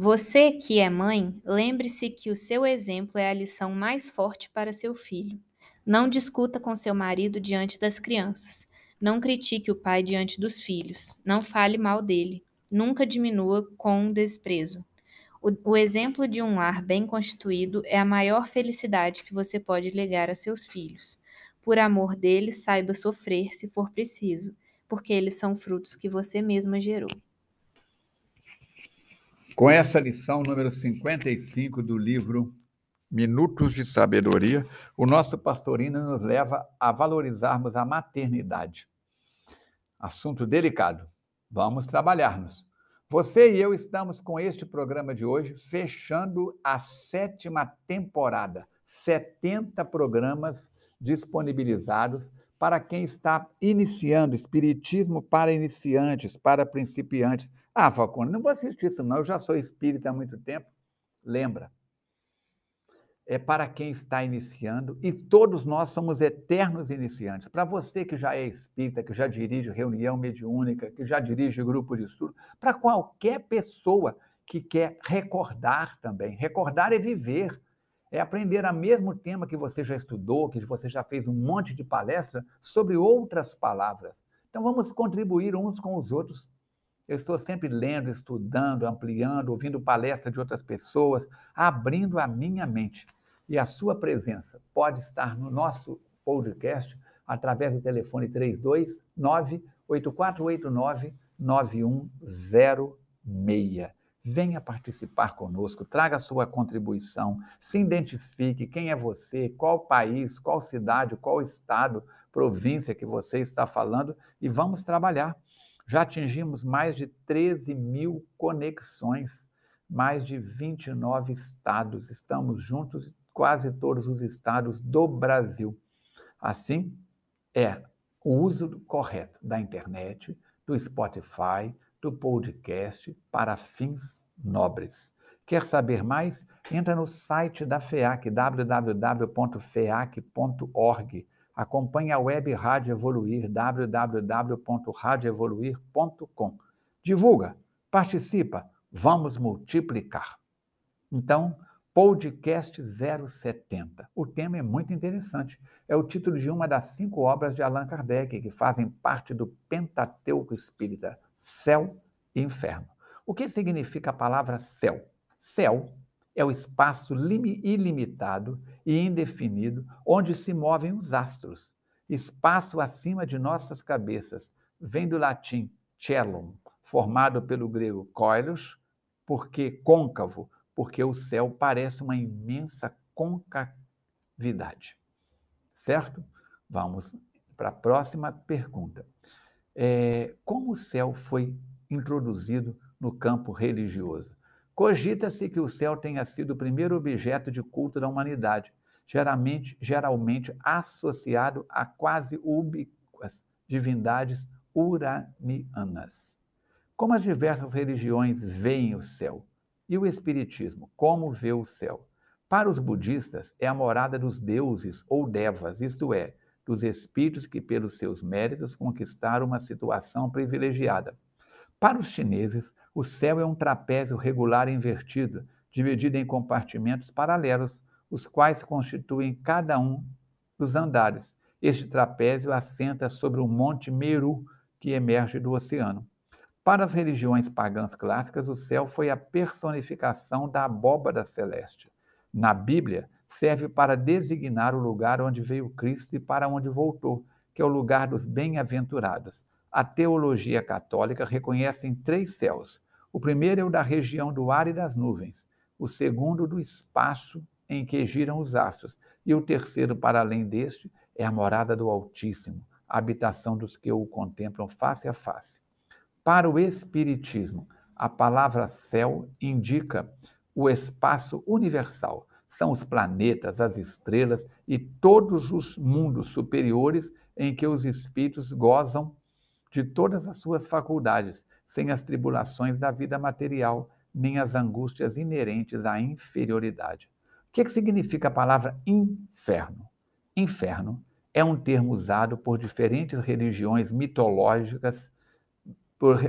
Você que é mãe, lembre-se que o seu exemplo é a lição mais forte para seu filho. Não discuta com seu marido diante das crianças. Não critique o pai diante dos filhos. Não fale mal dele. Nunca diminua com desprezo. O, o, exemplo de um lar bem constituído é a maior felicidade que você pode legar a seus filhos. Por amor deles, saiba sofrer se for preciso, porque eles são frutos que você mesma gerou. Com essa lição número 55 do livro Minutos de Sabedoria, o nosso pastorino nos leva a valorizarmos a maternidade. Assunto delicado. Vamos trabalharmos. Você e eu estamos com este programa de hoje fechando a sétima temporada. 70 programas disponibilizados para quem está iniciando, espiritismo para iniciantes, para principiantes. Ah, Falcone, não vou assistir isso não, eu já sou espírita há muito tempo. Lembra, é para quem está iniciando e todos nós somos eternos iniciantes. Para você que já é espírita, que já dirige reunião mediúnica, que já dirige grupo de estudo, para qualquer pessoa que quer recordar também. Recordar é viver, é aprender a mesmo tema que você já estudou, que você já fez um monte de palestra sobre outras palavras. Então vamos contribuir uns com os outros. Eu estou sempre lendo, estudando, ampliando, ouvindo palestra de outras pessoas, abrindo a minha mente e a sua presença pode estar no nosso podcast através do telefone 329 8489 9106. Venha participar conosco, traga sua contribuição, se identifique quem é você, qual país, qual cidade, qual estado, província que você está falando e vamos trabalhar. Já atingimos mais de 13 mil conexões, mais de 29 estados. Estamos juntos quase todos os estados do Brasil. Assim, é o uso correto da internet, do Spotify, do podcast para fins nobres. Quer saber mais? Entra no site da FEAC, www.feac.org. Acompanhe a web Rádio Evoluir, www.radioevoluir.com. Divulga, participa, vamos multiplicar. Então, Podcast 070. O tema é muito interessante. É o título de uma das cinco obras de Allan Kardec, que fazem parte do Pentateuco Espírita: Céu e Inferno. O que significa a palavra céu? Céu é o espaço ilimitado e indefinido onde se movem os astros. Espaço acima de nossas cabeças. Vem do latim cellum, formado pelo grego koilos, porque côncavo, porque o céu parece uma imensa concavidade. Certo? Vamos para a próxima pergunta. É, como o céu foi introduzido no campo religioso? Cogita-se que o céu tenha sido o primeiro objeto de culto da humanidade, geralmente, geralmente associado a quase ubíquas divindades uranianas. Como as diversas religiões veem o céu? E o Espiritismo, como vê o céu? Para os budistas, é a morada dos deuses ou devas, isto é, dos espíritos que, pelos seus méritos, conquistaram uma situação privilegiada. Para os chineses, o céu é um trapézio regular invertido, dividido em compartimentos paralelos, os quais constituem cada um dos andares. Este trapézio assenta sobre o monte Meru, que emerge do oceano. Para as religiões pagãs clássicas, o céu foi a personificação da abóbada celeste. Na Bíblia, serve para designar o lugar onde veio Cristo e para onde voltou, que é o lugar dos bem-aventurados. A teologia católica reconhece em três céus. O primeiro é o da região do ar e das nuvens, o segundo do espaço em que giram os astros, e o terceiro, para além deste, é a morada do Altíssimo, a habitação dos que o contemplam face a face. Para o Espiritismo, a palavra céu indica o espaço universal. São os planetas, as estrelas e todos os mundos superiores em que os espíritos gozam de todas as suas faculdades, sem as tribulações da vida material, nem as angústias inerentes à inferioridade. O que, é que significa a palavra inferno? Inferno é um termo usado por diferentes religiões mitológicas por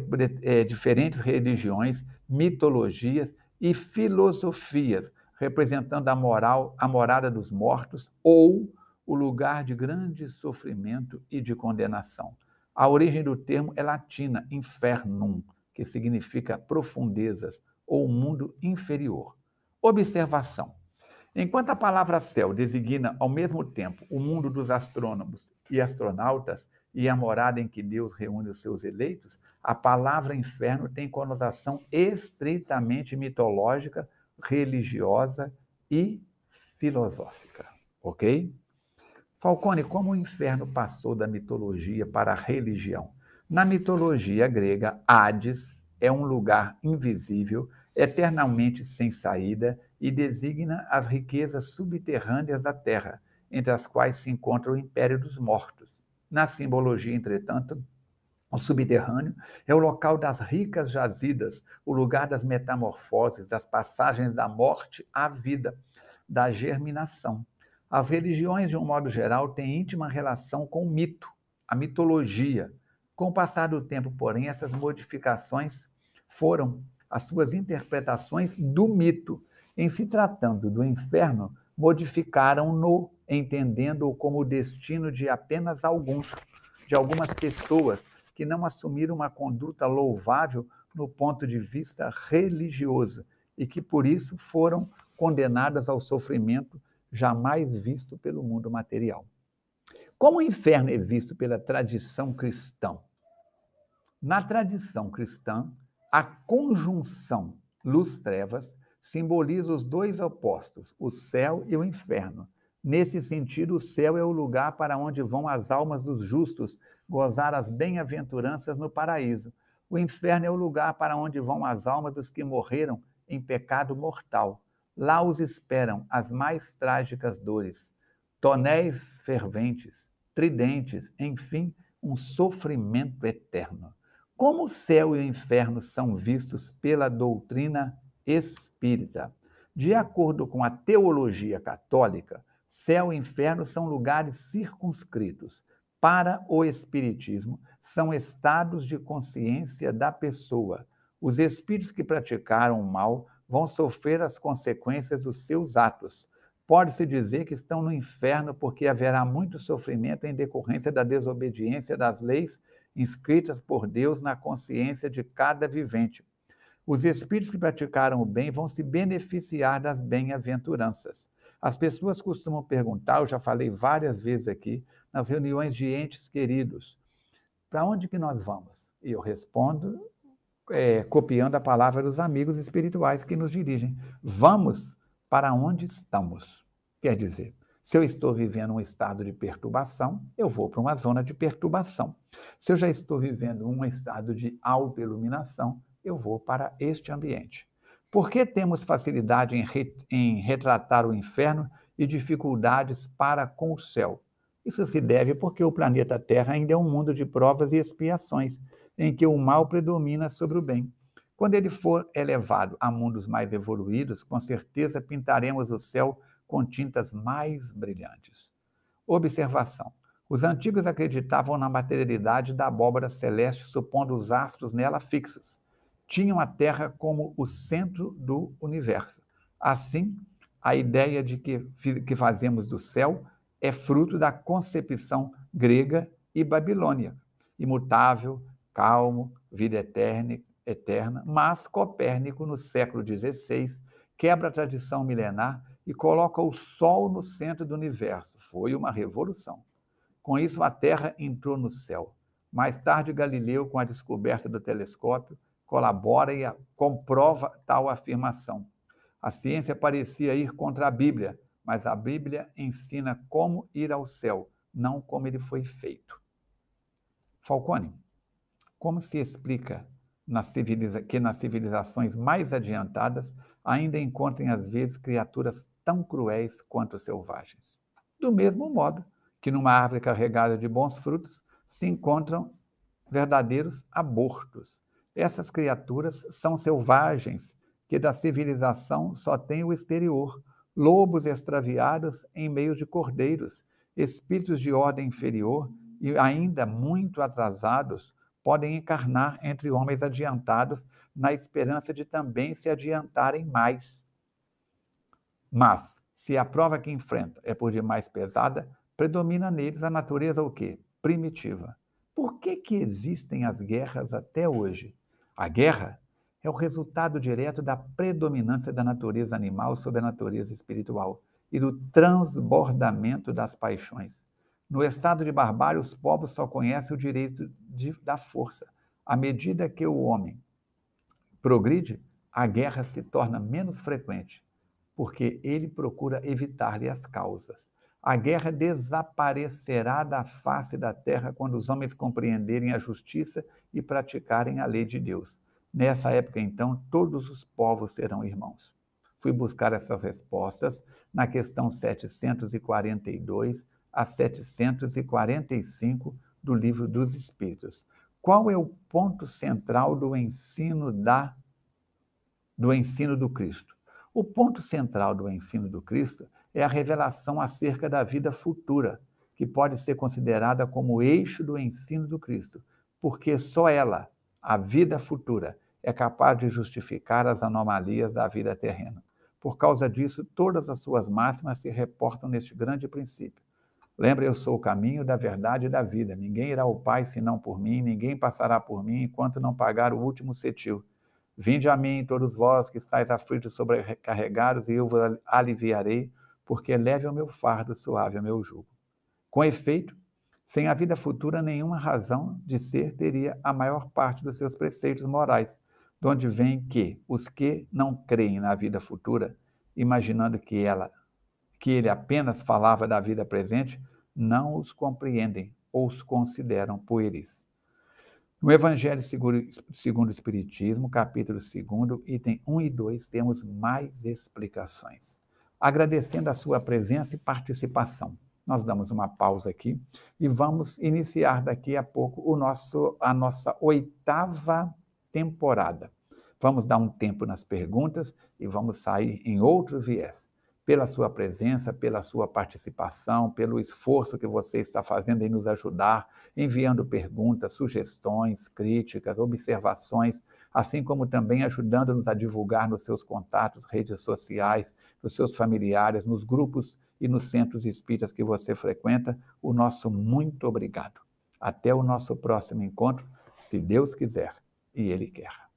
é, diferentes religiões, mitologias e filosofias, representando a moral, a morada dos mortos ou o lugar de grande sofrimento e de condenação. A origem do termo é latina, infernum, que significa profundezas ou mundo inferior. Observação. Enquanto a palavra céu designa ao mesmo tempo o mundo dos astrônomos e astronautas e a morada em que Deus reúne os seus eleitos, a palavra inferno tem conotação estritamente mitológica, religiosa e filosófica. Ok? Falcone, como o inferno passou da mitologia para a religião? Na mitologia grega, Hades é um lugar invisível, eternamente sem saída e designa as riquezas subterrâneas da terra, entre as quais se encontra o império dos mortos. Na simbologia, entretanto, o subterrâneo é o local das ricas jazidas, o lugar das metamorfoses, das passagens da morte à vida, da germinação. As religiões, de um modo geral, têm íntima relação com o mito, a mitologia. Com o passar do tempo, porém, essas modificações foram as suas interpretações do mito. Em se tratando do inferno, modificaram-no, entendendo-o como o destino de apenas alguns, de algumas pessoas que não assumiram uma conduta louvável no ponto de vista religioso e que por isso foram condenadas ao sofrimento jamais visto pelo mundo material. Como o inferno é visto pela tradição cristã? Na tradição cristã, a conjunção luz-trevas simboliza os dois opostos, o céu e o inferno. Nesse sentido, o céu é o lugar para onde vão as almas dos justos gozar as bem-aventuranças no paraíso. O inferno é o lugar para onde vão as almas dos que morreram em pecado mortal. Lá os esperam as mais trágicas dores, tonéis ferventes, tridentes, enfim, um sofrimento eterno. Como o céu e o inferno são vistos pela doutrina espírita? De acordo com a teologia católica, céu e inferno são lugares circunscritos. Para o Espiritismo, são estados de consciência da pessoa. Os espíritos que praticaram o mal vão sofrer as consequências dos seus atos. Pode-se dizer que estão no inferno porque haverá muito sofrimento em decorrência da desobediência das leis inscritas por Deus na consciência de cada vivente. Os espíritos que praticaram o bem vão se beneficiar das bem-aventuranças. As pessoas costumam perguntar, eu já falei várias vezes aqui, nas reuniões de entes queridos, para onde que nós vamos? E eu respondo, é, copiando a palavra dos amigos espirituais que nos dirigem. Vamos para onde estamos. Quer dizer, se eu estou vivendo um estado de perturbação, eu vou para uma zona de perturbação. Se eu já estou vivendo um estado de autoiluminação, eu vou para este ambiente. Por que temos facilidade em, re, em retratar o inferno e dificuldades para com o céu? Isso se deve porque o planeta Terra ainda é um mundo de provas e expiações, em que o mal predomina sobre o bem. Quando ele for elevado a mundos mais evoluídos, com certeza pintaremos o céu com tintas mais brilhantes. Observação: os antigos acreditavam na materialidade da abóbora celeste, supondo os astros nela fixos. Tinham a Terra como o centro do universo. Assim, a ideia de que, que fazemos do céu é fruto da concepção grega e babilônia, imutável, calmo, vida eterna, eterna, mas Copérnico, no século XVI, quebra a tradição milenar e coloca o Sol no centro do universo. Foi uma revolução. Com isso, a Terra entrou no céu. Mais tarde, Galileu, com a descoberta do telescópio, colabora e comprova tal afirmação. A ciência parecia ir contra a Bíblia, mas a Bíblia ensina como ir ao céu, não como ele foi feito. Falcone, como se explica civiliza que nas civilizações mais adiantadas ainda encontrem às vezes criaturas tão cruéis quanto selvagens. Do mesmo modo que numa árvore carregada de bons frutos se encontram verdadeiros abortos. Essas criaturas são selvagens, que da civilização só têm o exterior, lobos extraviados em meio de cordeiros, espíritos de ordem inferior e ainda muito atrasados, podem encarnar entre homens adiantados na esperança de também se adiantarem mais. Mas, se a prova que enfrenta é por demais pesada, predomina neles a natureza o quê? Primitiva. Por que, que existem as guerras até hoje? A guerra é o resultado direto da predominância da natureza animal sobre a natureza espiritual e do transbordamento das paixões. No estado de barbárie, os povos só conhecem o direito de, da força. À medida que o homem progride, a guerra se torna menos frequente, porque ele procura evitar-lhe as causas. A guerra desaparecerá da face da terra quando os homens compreenderem a justiça e praticarem a lei de Deus. Nessa época, então, todos os povos serão irmãos. Fui buscar essas respostas na questão 742 a 745 do Livro dos Espíritos. Qual é o ponto central do ensino da do ensino do Cristo? O ponto central do ensino do Cristo é a revelação acerca da vida futura, que pode ser considerada como o eixo do ensino do Cristo, porque só ela, a vida futura, é capaz de justificar as anomalias da vida terrena. Por causa disso, todas as suas máximas se reportam neste grande princípio. Lembra, eu sou o caminho da verdade e da vida. Ninguém irá ao Pai senão por mim, ninguém passará por mim enquanto não pagar o último cetil. Vinde a mim, todos vós que estáis aflitos, sobrecarregados, e eu vos aliviarei, porque leve o meu fardo, suave o meu jugo. Com efeito, sem a vida futura, nenhuma razão de ser teria a maior parte dos seus preceitos morais, de onde vem que os que não creem na vida futura, imaginando que ela que ele apenas falava da vida presente, não os compreendem ou os consideram pueris. No Evangelho segundo o Espiritismo, capítulo 2, item 1 e 2, temos mais explicações. Agradecendo a sua presença e participação. Nós damos uma pausa aqui e vamos iniciar daqui a pouco o nosso, a nossa oitava temporada. Vamos dar um tempo nas perguntas e vamos sair em outro viés pela sua presença, pela sua participação, pelo esforço que você está fazendo em nos ajudar, enviando perguntas, sugestões, críticas, observações, assim como também ajudando-nos a divulgar nos seus contatos, redes sociais, nos seus familiares, nos grupos e nos centros espíritas que você frequenta. O nosso muito obrigado. Até o nosso próximo encontro, se Deus quiser e Ele quer.